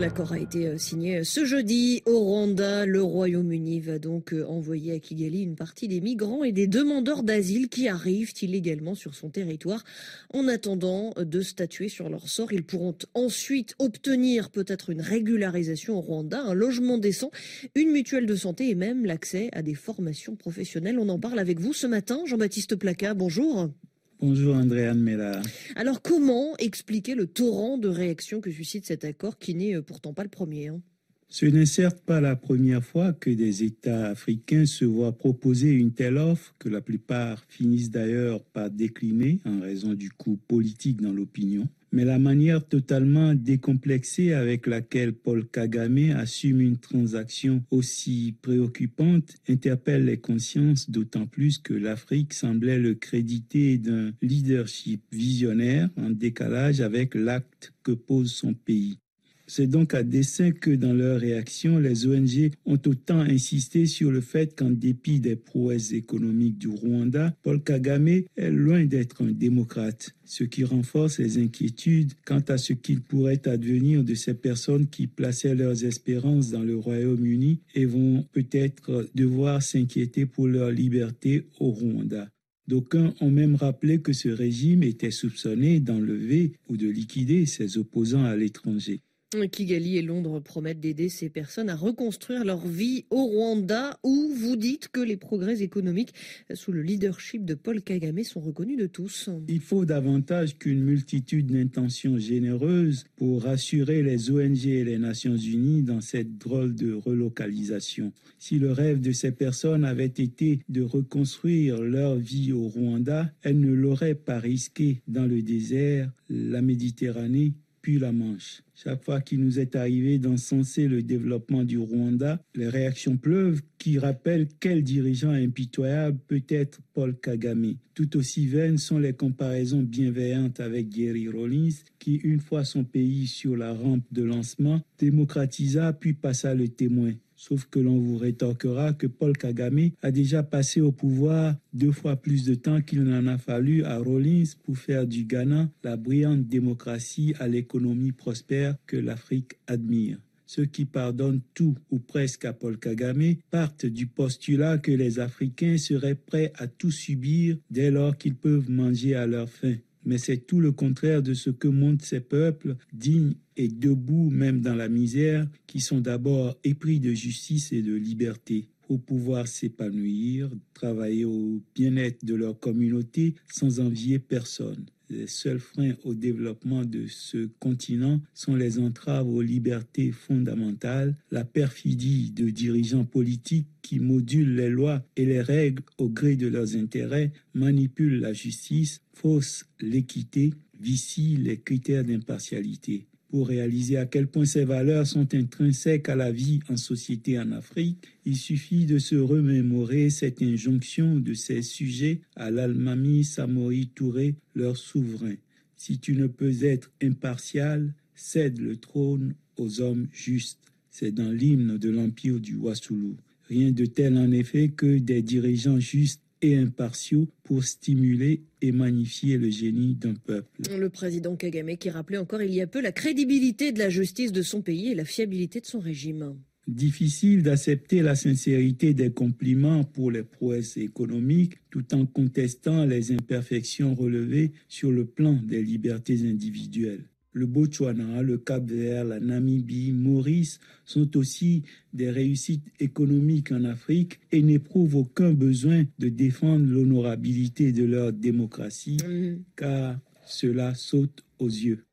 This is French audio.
L'accord a été euh, signé ce jeudi au Rwanda. Le Royaume-Uni va donc euh, envoyer à Kigali une partie des migrants et des demandeurs d'asile qui arrivent illégalement sur son territoire. En attendant de statuer sur leur sort, ils pourront ensuite obtenir peut-être une régularisation au Rwanda, un logement décent, une mutuelle de santé et même l'accès à des formations professionnelles. On en parle avec vous ce matin. Jean-Baptiste Placa, bonjour. Bonjour Andréane Mella. Alors comment expliquer le torrent de réactions que suscite cet accord qui n'est euh, pourtant pas le premier hein? Ce n'est certes pas la première fois que des États africains se voient proposer une telle offre que la plupart finissent d'ailleurs par décliner en raison du coût politique dans l'opinion mais la manière totalement décomplexée avec laquelle Paul Kagame assume une transaction aussi préoccupante interpelle les consciences d'autant plus que l'Afrique semblait le créditer d'un leadership visionnaire en décalage avec l'acte que pose son pays. C'est donc à dessein que dans leur réaction, les ONG ont autant insisté sur le fait qu'en dépit des prouesses économiques du Rwanda, Paul Kagame est loin d'être un démocrate, ce qui renforce les inquiétudes quant à ce qu'il pourrait advenir de ces personnes qui plaçaient leurs espérances dans le Royaume-Uni et vont peut-être devoir s'inquiéter pour leur liberté au Rwanda. D'aucuns ont même rappelé que ce régime était soupçonné d'enlever ou de liquider ses opposants à l'étranger. Kigali et Londres promettent d'aider ces personnes à reconstruire leur vie au Rwanda, où vous dites que les progrès économiques sous le leadership de Paul Kagame sont reconnus de tous. Il faut davantage qu'une multitude d'intentions généreuses pour rassurer les ONG et les Nations Unies dans cette drôle de relocalisation. Si le rêve de ces personnes avait été de reconstruire leur vie au Rwanda, elles ne l'auraient pas risqué dans le désert, la Méditerranée puis la Manche. Chaque fois qu'il nous est arrivé d'encenser le développement du Rwanda, les réactions pleuvent qui rappellent quel dirigeant impitoyable peut être Paul Kagame. Tout aussi vaines sont les comparaisons bienveillantes avec Gary Rollins, qui, une fois son pays sur la rampe de lancement, démocratisa puis passa le témoin. Sauf que l'on vous rétorquera que Paul Kagame a déjà passé au pouvoir deux fois plus de temps qu'il n'en a fallu à Rawlins pour faire du Ghana la brillante démocratie à l'économie prospère que l'Afrique admire. Ceux qui pardonnent tout ou presque à Paul Kagame partent du postulat que les Africains seraient prêts à tout subir dès lors qu'ils peuvent manger à leur faim mais c'est tout le contraire de ce que montrent ces peuples, dignes et debout même dans la misère, qui sont d'abord épris de justice et de liberté pour pouvoir s'épanouir, travailler au bien-être de leur communauté sans envier personne. Les seuls freins au développement de ce continent sont les entraves aux libertés fondamentales, la perfidie de dirigeants politiques qui modulent les lois et les règles au gré de leurs intérêts, manipulent la justice, faussent l'équité, vicient les critères d'impartialité pour réaliser à quel point ces valeurs sont intrinsèques à la vie en société en Afrique, il suffit de se remémorer cette injonction de ces sujets à l'Almami Samori Touré, leur souverain. Si tu ne peux être impartial, cède le trône aux hommes justes. C'est dans l'hymne de l'empire du Wassoulou. Rien de tel en effet que des dirigeants justes et impartiaux pour stimuler et magnifier le génie d'un peuple. Le président Kagame qui rappelait encore il y a peu la crédibilité de la justice de son pays et la fiabilité de son régime. Difficile d'accepter la sincérité des compliments pour les prouesses économiques tout en contestant les imperfections relevées sur le plan des libertés individuelles le Botswana, le Cap-Vert, la Namibie, Maurice sont aussi des réussites économiques en Afrique et n'éprouvent aucun besoin de défendre l'honorabilité de leur démocratie, mm. car cela saute aux yeux.